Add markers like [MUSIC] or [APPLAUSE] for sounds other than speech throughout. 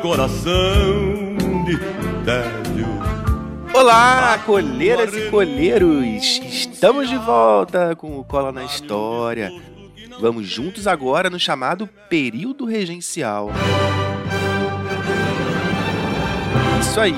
coração de tédio. Olá, colheiras e colheiros! Estamos de volta com o Cola na História. Vamos juntos agora no chamado período regencial. Isso aí,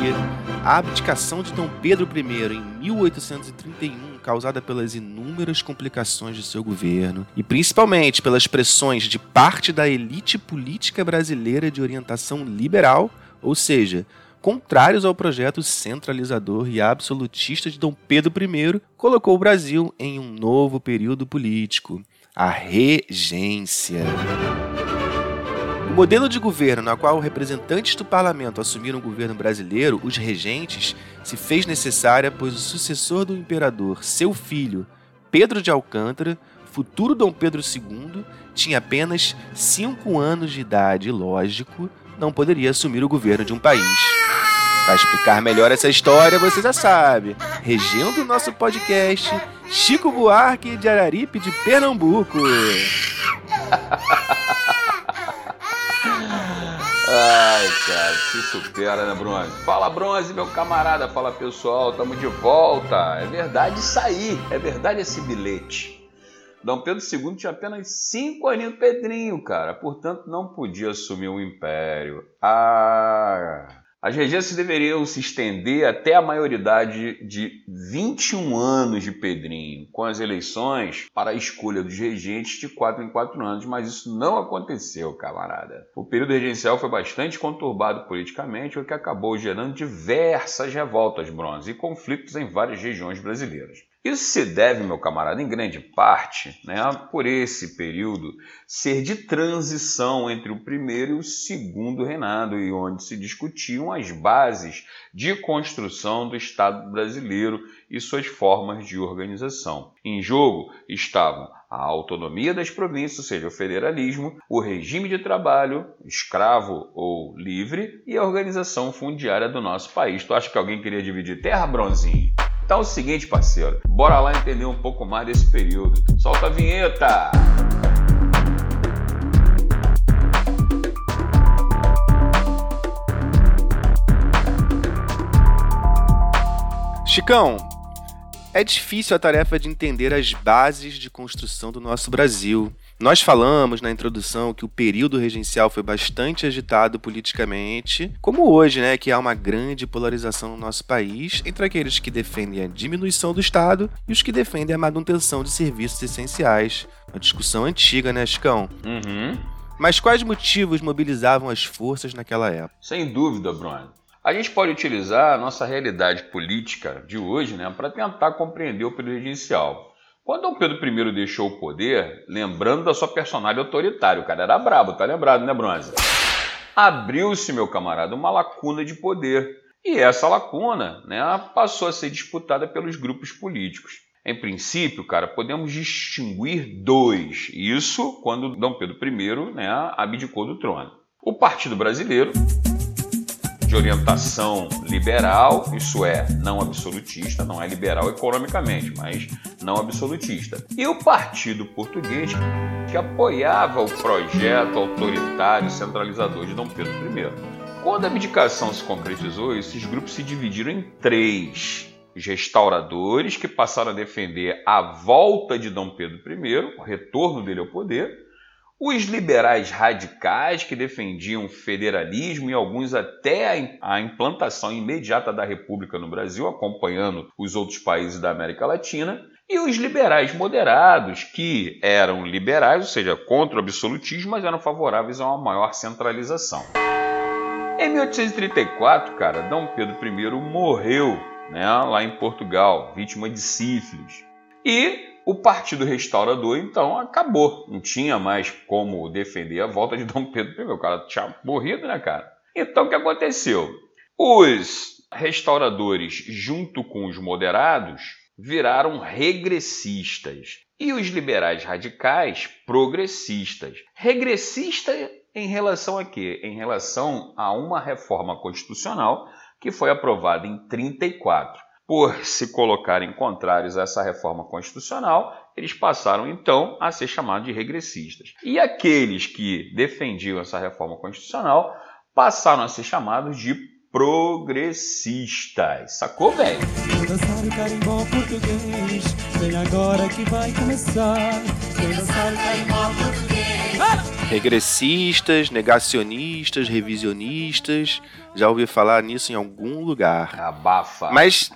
a abdicação de Dom Pedro I em 1831 causada pelas inúmeras complicações de seu governo e principalmente pelas pressões de parte da elite política brasileira de orientação liberal, ou seja, contrários ao projeto centralizador e absolutista de Dom Pedro I, colocou o Brasil em um novo período político, a regência. O modelo de governo na qual representantes do parlamento assumiram o governo brasileiro, os regentes, se fez necessária pois o sucessor do imperador, seu filho, Pedro de Alcântara, futuro Dom Pedro II, tinha apenas cinco anos de idade e, lógico, não poderia assumir o governo de um país. Para explicar melhor essa história, você já sabe. Regendo o nosso podcast, Chico Buarque de Araripe de Pernambuco. [LAUGHS] cara, se supera, né, Bronze? Fala, Bronze, meu camarada. Fala, pessoal. Tamo de volta. É verdade isso aí. É verdade esse bilhete. Dom Pedro II tinha apenas cinco aninhos Pedrinho, cara. Portanto, não podia assumir o império. Ah... As regências deveriam se estender até a maioridade de 21 anos de Pedrinho, com as eleições para a escolha dos regentes de 4 em 4 anos, mas isso não aconteceu, camarada. O período regencial foi bastante conturbado politicamente, o que acabou gerando diversas revoltas bronze e conflitos em várias regiões brasileiras. Isso se deve, meu camarada, em grande parte, né, por esse período ser de transição entre o primeiro e o segundo reinado, e onde se discutiam as bases de construção do Estado brasileiro e suas formas de organização. Em jogo estavam a autonomia das províncias, ou seja, o federalismo, o regime de trabalho, escravo ou livre, e a organização fundiária do nosso país. Tu acha que alguém queria dividir terra, Bronzinho? Então é o seguinte, parceiro, bora lá entender um pouco mais desse período. Solta a vinheta! Chicão, é difícil a tarefa de entender as bases de construção do nosso Brasil. Nós falamos na introdução que o período regencial foi bastante agitado politicamente, como hoje, né, que há uma grande polarização no nosso país entre aqueles que defendem a diminuição do Estado e os que defendem a manutenção de serviços essenciais. Uma discussão antiga, né, Chicão? Uhum. Mas quais motivos mobilizavam as forças naquela época? Sem dúvida, Bruno. A gente pode utilizar a nossa realidade política de hoje né, para tentar compreender o período regencial. Quando Dom Pedro I deixou o poder, lembrando da sua personalidade autoritária, o cara era brabo, tá lembrado, né, Bronze? Abriu-se, meu camarada, uma lacuna de poder. E essa lacuna né, passou a ser disputada pelos grupos políticos. Em princípio, cara, podemos distinguir dois. Isso quando Dom Pedro I né, abdicou do trono. O Partido Brasileiro, de orientação liberal, isso é, não absolutista, não é liberal economicamente, mas não absolutista. E o Partido Português, que apoiava o projeto autoritário centralizador de Dom Pedro I. Quando a abdicação se concretizou, esses grupos se dividiram em três. Os restauradores, que passaram a defender a volta de Dom Pedro I, o retorno dele ao poder, os liberais radicais, que defendiam o federalismo e alguns até a implantação imediata da República no Brasil, acompanhando os outros países da América Latina, e os liberais moderados, que eram liberais, ou seja, contra o absolutismo, mas eram favoráveis a uma maior centralização. Em 1834, cara, Dom Pedro I morreu né, lá em Portugal, vítima de sífilis. E o Partido Restaurador, então, acabou. Não tinha mais como defender a volta de Dom Pedro I. O cara tinha morrido, né, cara? Então, o que aconteceu? Os restauradores, junto com os moderados, viraram regressistas. E os liberais radicais, progressistas. Regressista em relação a quê? Em relação a uma reforma constitucional que foi aprovada em 34 por se colocarem contrários a essa reforma constitucional, eles passaram então a ser chamados de regressistas. E aqueles que defendiam essa reforma constitucional passaram a ser chamados de progressistas. Sacou, velho? Dançar o carimbó português, vem agora que vai começar. Dançar o carimbó português. Regressistas, negacionistas, revisionistas. Já ouvi falar nisso em algum lugar. Abafa. Mas.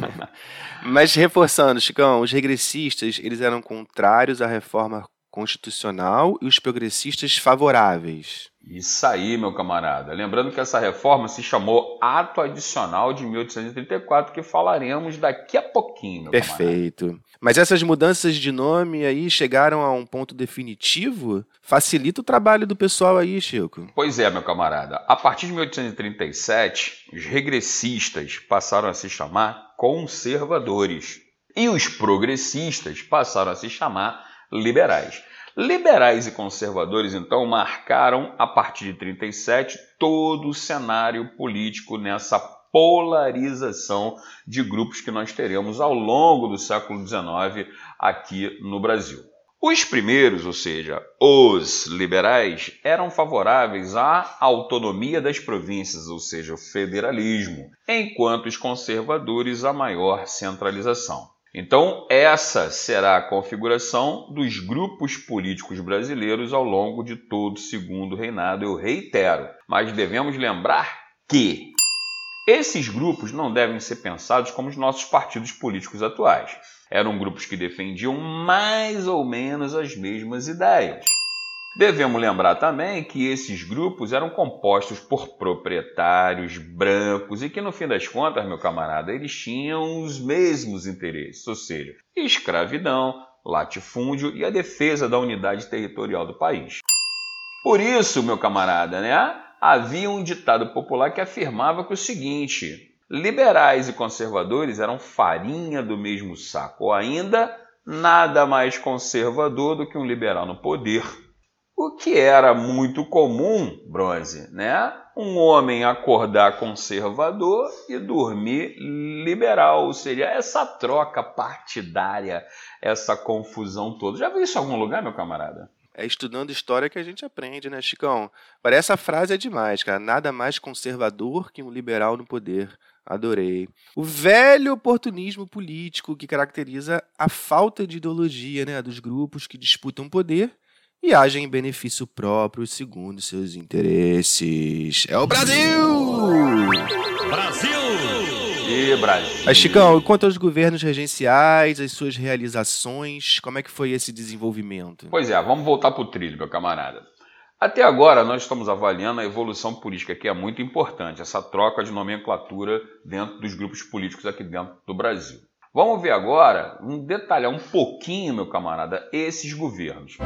[LAUGHS] Mas reforçando, Chicão, os regressistas eles eram contrários à reforma constitucional e os progressistas favoráveis. Isso aí, meu camarada. Lembrando que essa reforma se chamou Ato Adicional de 1834, que falaremos daqui a pouquinho, Perfeito. camarada. Mas essas mudanças de nome aí chegaram a um ponto definitivo? Facilita o trabalho do pessoal aí, Chico. Pois é, meu camarada. A partir de 1837, os regressistas passaram a se chamar conservadores e os progressistas passaram a se chamar liberais. Liberais e conservadores, então, marcaram, a partir de 37, todo o cenário político nessa polarização de grupos que nós teremos ao longo do século XIX aqui no Brasil. Os primeiros, ou seja, os liberais, eram favoráveis à autonomia das províncias, ou seja, o federalismo, enquanto os conservadores à maior centralização. Então, essa será a configuração dos grupos políticos brasileiros ao longo de todo o segundo reinado, eu reitero. Mas devemos lembrar que esses grupos não devem ser pensados como os nossos partidos políticos atuais. Eram grupos que defendiam mais ou menos as mesmas ideias. Devemos lembrar também que esses grupos eram compostos por proprietários brancos e que, no fim das contas, meu camarada, eles tinham os mesmos interesses, ou seja, escravidão, latifúndio e a defesa da unidade territorial do país. Por isso, meu camarada, né, havia um ditado popular que afirmava que o seguinte: liberais e conservadores eram farinha do mesmo saco, ou ainda nada mais conservador do que um liberal no poder o que era muito comum, Bronze, né? Um homem acordar conservador e dormir liberal, ou seja, essa troca partidária, essa confusão toda. Já viu isso em algum lugar, meu camarada? É estudando história que a gente aprende, né, Chicão? Parece essa frase é demais, cara. Nada mais conservador que um liberal no poder. Adorei. O velho oportunismo político que caracteriza a falta de ideologia né, dos grupos que disputam poder e agem em benefício próprio segundo seus interesses. É o Brasil! Brasil! E Brasil! Mas, Chicão, quanto aos governos regenciais, as suas realizações, como é que foi esse desenvolvimento? Pois é, vamos voltar para o trilho, meu camarada. Até agora, nós estamos avaliando a evolução política, que é muito importante, essa troca de nomenclatura dentro dos grupos políticos aqui dentro do Brasil. Vamos ver agora, um detalhar um pouquinho, meu camarada, esses governos.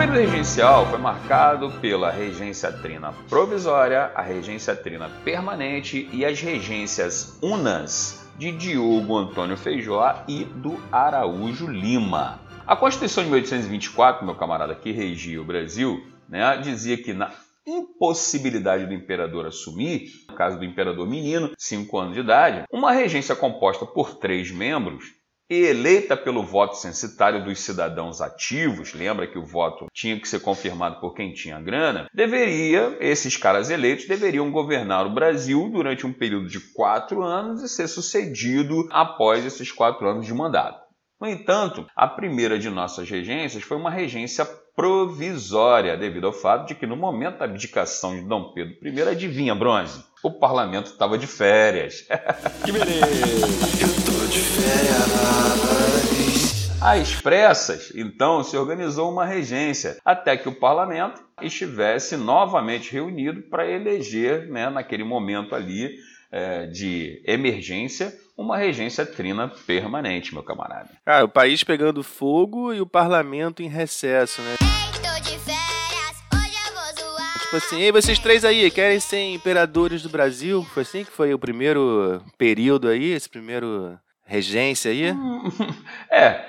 Período regencial foi marcado pela regência trina provisória, a regência trina permanente e as regências unas de Diogo Antônio Feijó e do Araújo Lima. A Constituição de 1824, meu camarada, que regia o Brasil, né, dizia que na impossibilidade do imperador assumir, no caso do imperador menino, 5 anos de idade, uma regência composta por três membros e eleita pelo voto censitário dos cidadãos ativos, lembra que o voto tinha que ser confirmado por quem tinha grana, deveria, esses caras eleitos deveriam governar o Brasil durante um período de quatro anos e ser sucedido após esses quatro anos de mandato. No entanto, a primeira de nossas regências foi uma regência provisória, devido ao fato de que no momento da abdicação de Dom Pedro I, adivinha, Bronze, o parlamento estava de férias. [LAUGHS] que beleza! De férias. Às pressas, então, se organizou uma regência, até que o parlamento estivesse novamente reunido para eleger, né, naquele momento ali é, de emergência, uma regência trina permanente, meu camarada. Ah, o país pegando fogo e o parlamento em recesso, né? Tipo assim, ei, vocês três aí, querem ser imperadores do Brasil? Foi assim que foi o primeiro período aí, esse primeiro regência aí? [LAUGHS] é,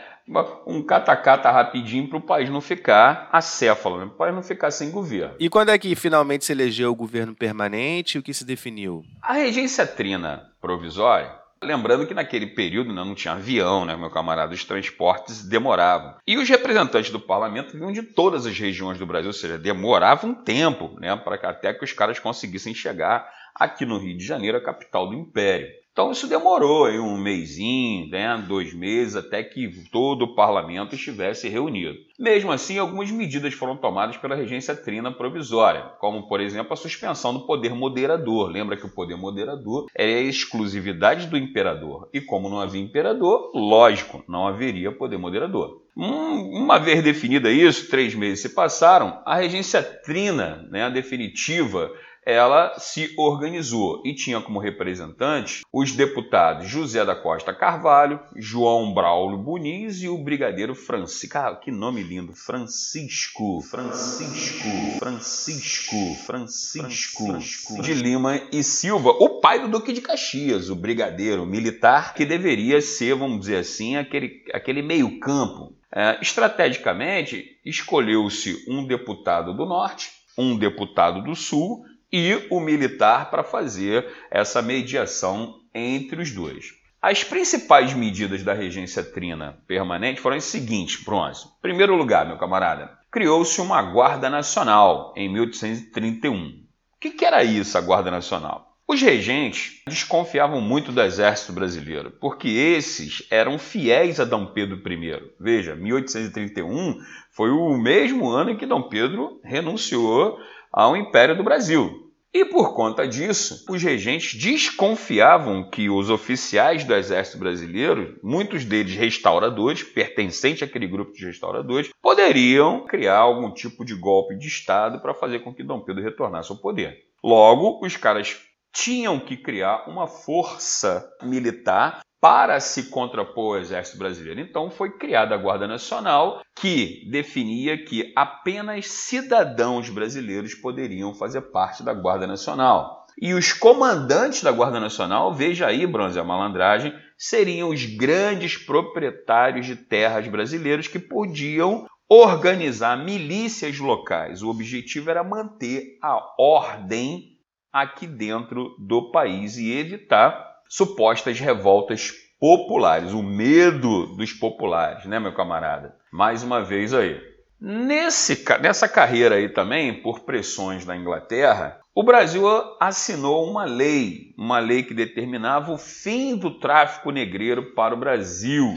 um catacata rapidinho para o país não ficar acéfalo, né? para o país não ficar sem governo. E quando é que finalmente se elegeu o governo permanente o que se definiu? A regência trina provisória Lembrando que naquele período né, não tinha avião, né, meu camarada, os transportes demoravam. E os representantes do parlamento vinham de todas as regiões do Brasil, ou seja, demorava um tempo né, para até que os caras conseguissem chegar aqui no Rio de Janeiro, a capital do Império. Então isso demorou aí um mêsinho, né, dois meses, até que todo o parlamento estivesse reunido. Mesmo assim, algumas medidas foram tomadas pela regência trina provisória, como, por exemplo, a suspensão do poder moderador. Lembra que o poder moderador é a exclusividade do imperador. E como não havia imperador, lógico, não haveria poder moderador. uma vez definida isso, três meses se passaram, a regência trina, né, a definitiva, ela se organizou e tinha como representantes os deputados José da Costa Carvalho, João Braulio Muniz e o brigadeiro Francisco. Cara, que nome lindo! Francisco, Francisco, Francisco, Francisco, Francisco de Lima e Silva, o pai do Duque de Caxias, o brigadeiro militar que deveria ser, vamos dizer assim, aquele, aquele meio-campo. É, estrategicamente, escolheu-se um deputado do Norte, um deputado do Sul e o militar para fazer essa mediação entre os dois. As principais medidas da regência trina permanente foram as seguintes, Bronze. Em primeiro lugar, meu camarada, criou-se uma Guarda Nacional em 1831. O que, era isso, a Guarda Nacional? Os regentes desconfiavam muito do exército brasileiro, porque esses eram fiéis a Dom Pedro I. Veja, 1831 foi o mesmo ano em que Dom Pedro renunciou ao Império do Brasil. E por conta disso, os regentes desconfiavam que os oficiais do exército brasileiro, muitos deles restauradores, pertencentes àquele grupo de restauradores, poderiam criar algum tipo de golpe de Estado para fazer com que Dom Pedro retornasse ao poder. Logo, os caras tinham que criar uma força militar para se contrapor ao exército brasileiro. Então foi criada a Guarda Nacional, que definia que apenas cidadãos brasileiros poderiam fazer parte da Guarda Nacional. E os comandantes da Guarda Nacional, veja aí, bronze a malandragem, seriam os grandes proprietários de terras brasileiros que podiam organizar milícias locais. O objetivo era manter a ordem aqui dentro do país e evitar supostas revoltas populares, o medo dos populares, né, meu camarada? Mais uma vez aí. Nesse, nessa carreira aí também, por pressões da Inglaterra, o Brasil assinou uma lei, uma lei que determinava o fim do tráfico negreiro para o Brasil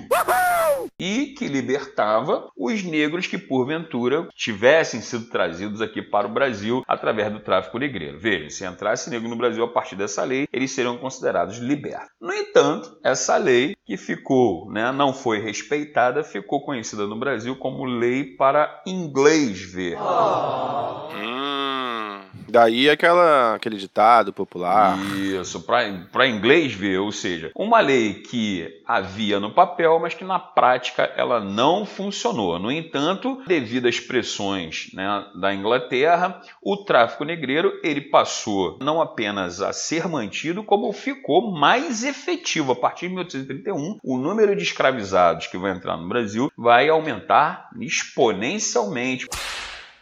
e que libertava os negros que porventura tivessem sido trazidos aqui para o Brasil através do tráfico negreiro. Vejam, se entrasse negro no Brasil a partir dessa lei, eles seriam considerados libertos. No entanto, essa lei que ficou, né, não foi respeitada, ficou conhecida no Brasil como Lei para Inglês Ver. Oh. Daí aquela, aquele ditado popular. Isso, para inglês ver, ou seja, uma lei que havia no papel, mas que na prática ela não funcionou. No entanto, devido às pressões né, da Inglaterra, o tráfico negreiro ele passou não apenas a ser mantido, como ficou mais efetivo. A partir de 1831, o número de escravizados que vai entrar no Brasil vai aumentar exponencialmente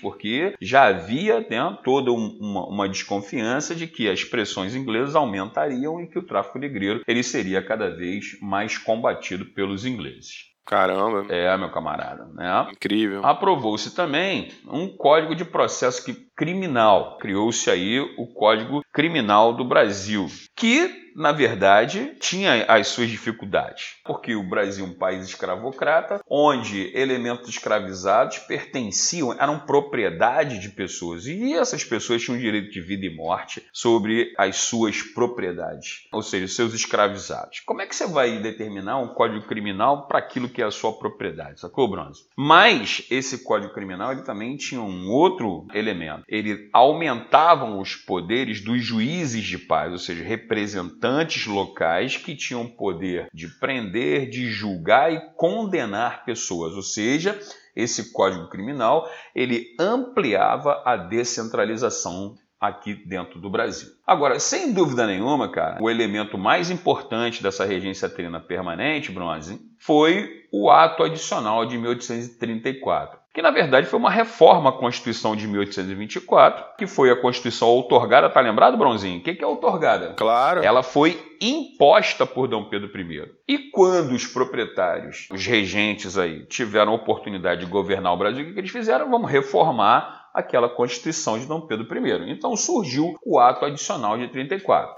porque já havia né, toda uma, uma, desconfiança de que as pressões inglesas aumentariam e que o tráfico negreiro ele seria cada vez mais combatido pelos ingleses. Caramba. É, meu camarada. Né? Incrível. Aprovou-se também um código de processo criminal. Criou-se aí o Código Criminal do Brasil, que na verdade, tinha as suas dificuldades, porque o Brasil é um país escravocrata, onde elementos escravizados pertenciam, eram propriedade de pessoas, e essas pessoas tinham direito de vida e morte sobre as suas propriedades, ou seja, seus escravizados. Como é que você vai determinar um código criminal para aquilo que é a sua propriedade, sacou, Bronze? Mas esse código criminal ele também tinha um outro elemento. Ele aumentavam os poderes dos juízes de paz, ou seja, representantes locais que tinham poder de prender, de julgar e condenar pessoas, ou seja, esse Código Criminal ele ampliava a descentralização aqui dentro do Brasil. Agora, sem dúvida nenhuma, cara, o elemento mais importante dessa regência trina permanente, Bronze, foi o ato adicional de 1834 que na verdade foi uma reforma à Constituição de 1824, que foi a Constituição outorgada, tá lembrado, Bronzinho? O que é outorgada? Claro. Ela foi imposta por Dom Pedro I. E quando os proprietários, os regentes aí, tiveram a oportunidade de governar o Brasil, o que eles fizeram? Vamos reformar aquela Constituição de Dom Pedro I. Então surgiu o ato adicional de 34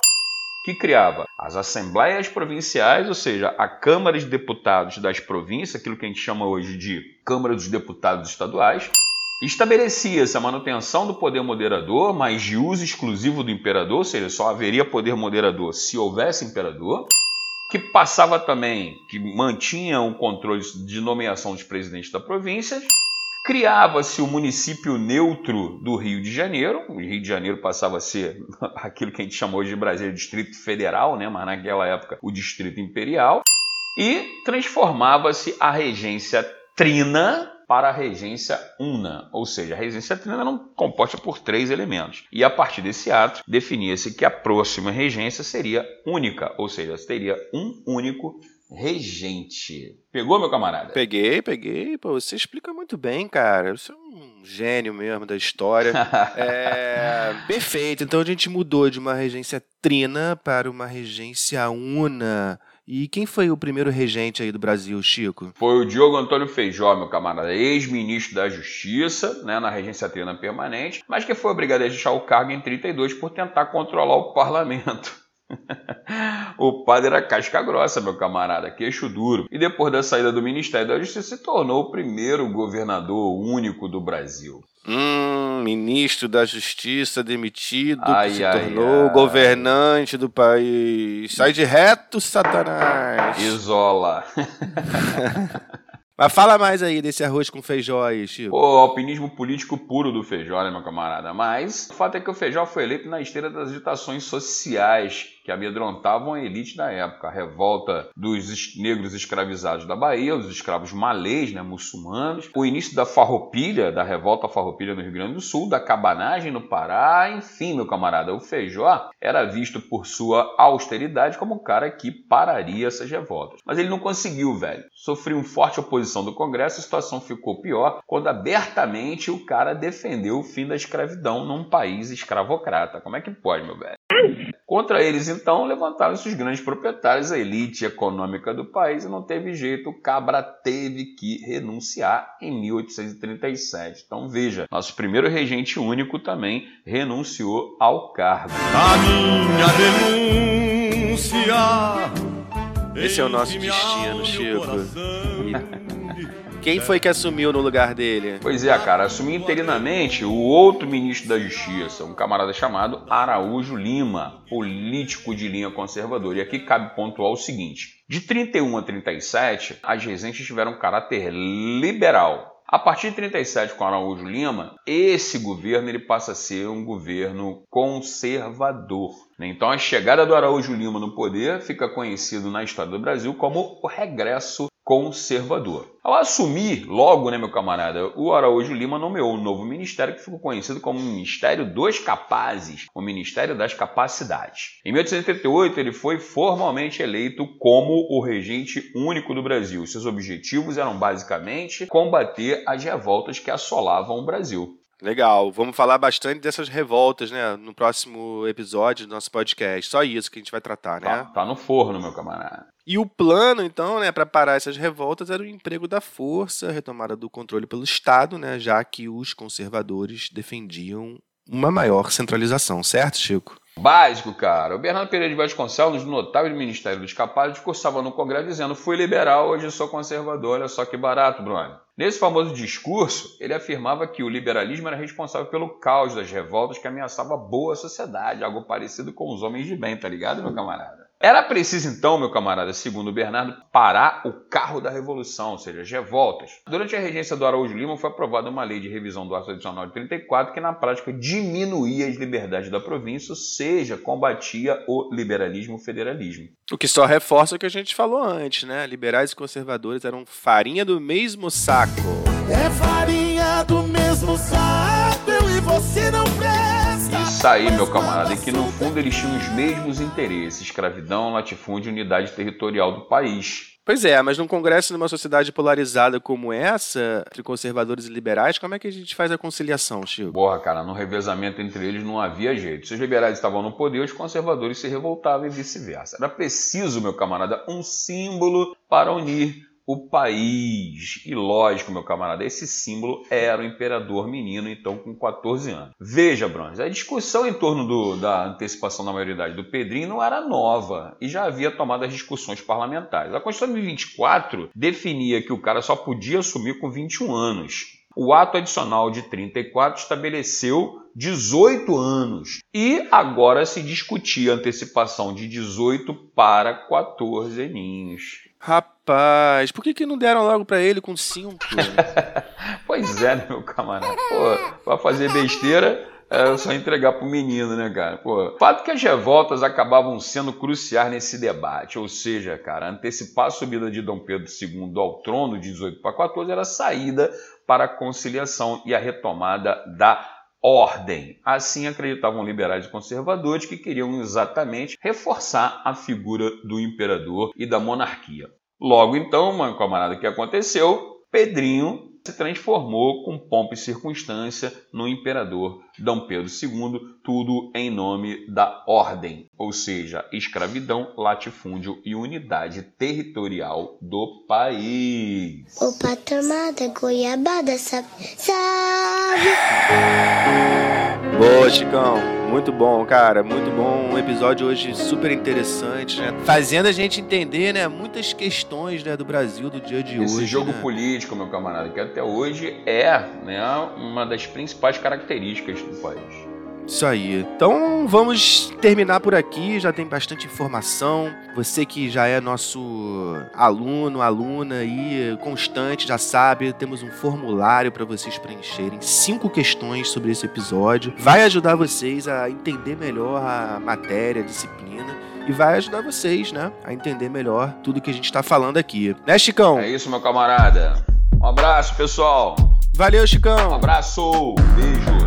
que criava as assembleias provinciais, ou seja, a Câmara de Deputados das províncias, aquilo que a gente chama hoje de Câmara dos Deputados Estaduais, estabelecia-se a manutenção do poder moderador, mas de uso exclusivo do imperador, ou seja, só haveria poder moderador se houvesse imperador, que passava também, que mantinha o controle de nomeação dos presidentes da província, Criava-se o município neutro do Rio de Janeiro. O Rio de Janeiro passava a ser [LAUGHS] aquilo que a gente chamou de Brasília Distrito Federal, né? mas naquela época o Distrito Imperial. E transformava-se a regência trina para a regência una, ou seja, a regência trina era composta por três elementos. E a partir desse ato, definia-se que a próxima regência seria única, ou seja, teria um único regente. Pegou, meu camarada? Peguei, peguei. Pô, você explica muito bem, cara. Você é um gênio mesmo da história. [LAUGHS] é, perfeito. Então a gente mudou de uma regência trina para uma regência una. E quem foi o primeiro regente aí do Brasil, Chico? Foi o Diogo Antônio Feijó, meu camarada, ex-ministro da Justiça, né, na regência trina permanente, mas que foi obrigado a deixar o cargo em 32 por tentar controlar o parlamento. [LAUGHS] o padre era casca grossa, meu camarada, queixo duro. E depois da saída do Ministério da Justiça, se tornou o primeiro governador único do Brasil. Hum, ministro da Justiça demitido, ai, que se ai, tornou ai. governante do país. Sai de reto, Satanás! Isola! [LAUGHS] Mas fala mais aí desse arroz com feijó aí, Chico. Pô, alpinismo político puro do feijó, né, meu camarada? Mas o fato é que o feijó foi eleito na esteira das agitações sociais que amedrontavam a elite da época. A revolta dos negros escravizados da Bahia, os escravos malês, né, muçulmanos, o início da farroupilha, da revolta farroupilha no Rio Grande do Sul, da cabanagem no Pará, enfim, meu camarada, o Feijó era visto por sua austeridade como o cara que pararia essas revoltas. Mas ele não conseguiu, velho. Sofreu um forte oposição do Congresso, a situação ficou pior quando abertamente o cara defendeu o fim da escravidão num país escravocrata. Como é que pode, meu velho? Contra eles, então, levantaram-se os grandes proprietários, a elite econômica do país, e não teve jeito, o Cabra teve que renunciar em 1837. Então veja, nosso primeiro regente único também renunciou ao cargo. A minha denúncia. Esse é o nosso destino, Chico. [LAUGHS] Quem foi que assumiu no lugar dele? Pois é, cara, assumiu interinamente o outro ministro da Justiça, um camarada chamado Araújo Lima, político de linha conservadora. E aqui cabe pontuar o seguinte: de 31 a 37, as regências tiveram caráter liberal. A partir de 37, com Araújo Lima, esse governo ele passa a ser um governo conservador. Então, a chegada do Araújo Lima no poder fica conhecido na história do Brasil como o regresso conservador. Ao assumir logo, né, meu camarada, o Araújo Lima nomeou um novo ministério que ficou conhecido como Ministério dos Capazes, o Ministério das Capacidades. Em 1838, ele foi formalmente eleito como o regente único do Brasil. Seus objetivos eram basicamente combater as revoltas que assolavam o Brasil. Legal, vamos falar bastante dessas revoltas, né, no próximo episódio do nosso podcast. Só isso que a gente vai tratar, né? Tá, tá no forno, meu camarada. E o plano, então, né, para parar essas revoltas era o emprego da força, a retomada do controle pelo Estado, né, já que os conservadores defendiam uma maior centralização, certo, Chico? Básico, cara. O Bernardo Pereira de Vasconcelos, notável do Ministério dos Capazes, discursava no Congresso dizendo: fui liberal, hoje sou conservador, olha só que barato, Bruno. Nesse famoso discurso, ele afirmava que o liberalismo era responsável pelo caos das revoltas que ameaçava a boa sociedade, algo parecido com os homens de bem, tá ligado, meu camarada? Era preciso então, meu camarada, segundo Bernardo, parar o carro da revolução, ou seja, as revoltas. Durante a regência do Araújo Lima foi aprovada uma lei de revisão do ato adicional de 34 que na prática diminuía as liberdades da província, ou seja, combatia o liberalismo federalismo. O que só reforça o que a gente falou antes, né? Liberais e conservadores eram farinha do mesmo saco. É farinha do mesmo saco, você não presta. Isso aí, meu camarada, e que no fundo eles tinham os mesmos interesses: escravidão, latifúndio e unidade territorial do país. Pois é, mas num congresso numa sociedade polarizada como essa, entre conservadores e liberais, como é que a gente faz a conciliação, Chico? Porra, cara, no revezamento entre eles não havia jeito. Se os liberais estavam no poder, os conservadores se revoltavam e vice-versa. Era preciso, meu camarada, um símbolo para unir o país. E lógico, meu camarada, esse símbolo era o imperador menino, então com 14 anos. Veja, Bronze, a discussão em torno do, da antecipação da maioridade do Pedrinho não era nova e já havia tomado as discussões parlamentares. A Constituição de 24 definia que o cara só podia assumir com 21 anos. O ato adicional de 34 estabeleceu 18 anos e agora se discutia a antecipação de 18 para 14 aninhos. Rapaz, por que, que não deram logo para ele com 5? [LAUGHS] pois é, meu camarada. Pô, pra fazer besteira, é só entregar pro menino, né, cara? Pô, fato que as revoltas acabavam sendo cruciais nesse debate, ou seja, cara, antecipar a subida de Dom Pedro II ao trono de 18 para 14 era a saída para a conciliação e a retomada da ordem. Assim acreditavam liberais e conservadores que queriam exatamente reforçar a figura do imperador e da monarquia. Logo então, meu camarada, que aconteceu? Pedrinho se transformou com pompa e circunstância no imperador Dom Pedro II, tudo em nome da ordem, ou seja, escravidão, latifúndio e unidade territorial do país. Opa, tomada, goiabada, sabe? Sabe! Boa, Chicão. Muito bom, cara. Muito bom. Um episódio hoje super interessante, né? Fazendo a gente entender, né, muitas questões né, do Brasil do dia de Esse hoje. Esse jogo né? político, meu camarada, que até hoje é né, uma das principais características do país. Isso aí. Então vamos terminar por aqui. Já tem bastante informação. Você que já é nosso aluno, aluna aí constante, já sabe, temos um formulário para vocês preencherem. Cinco questões sobre esse episódio. Vai ajudar vocês a entender melhor a matéria, a disciplina e vai ajudar vocês, né, a entender melhor tudo que a gente está falando aqui. Né, Chicão? É isso, meu camarada. Um abraço, pessoal. Valeu, Chicão. Um abraço. Beijo.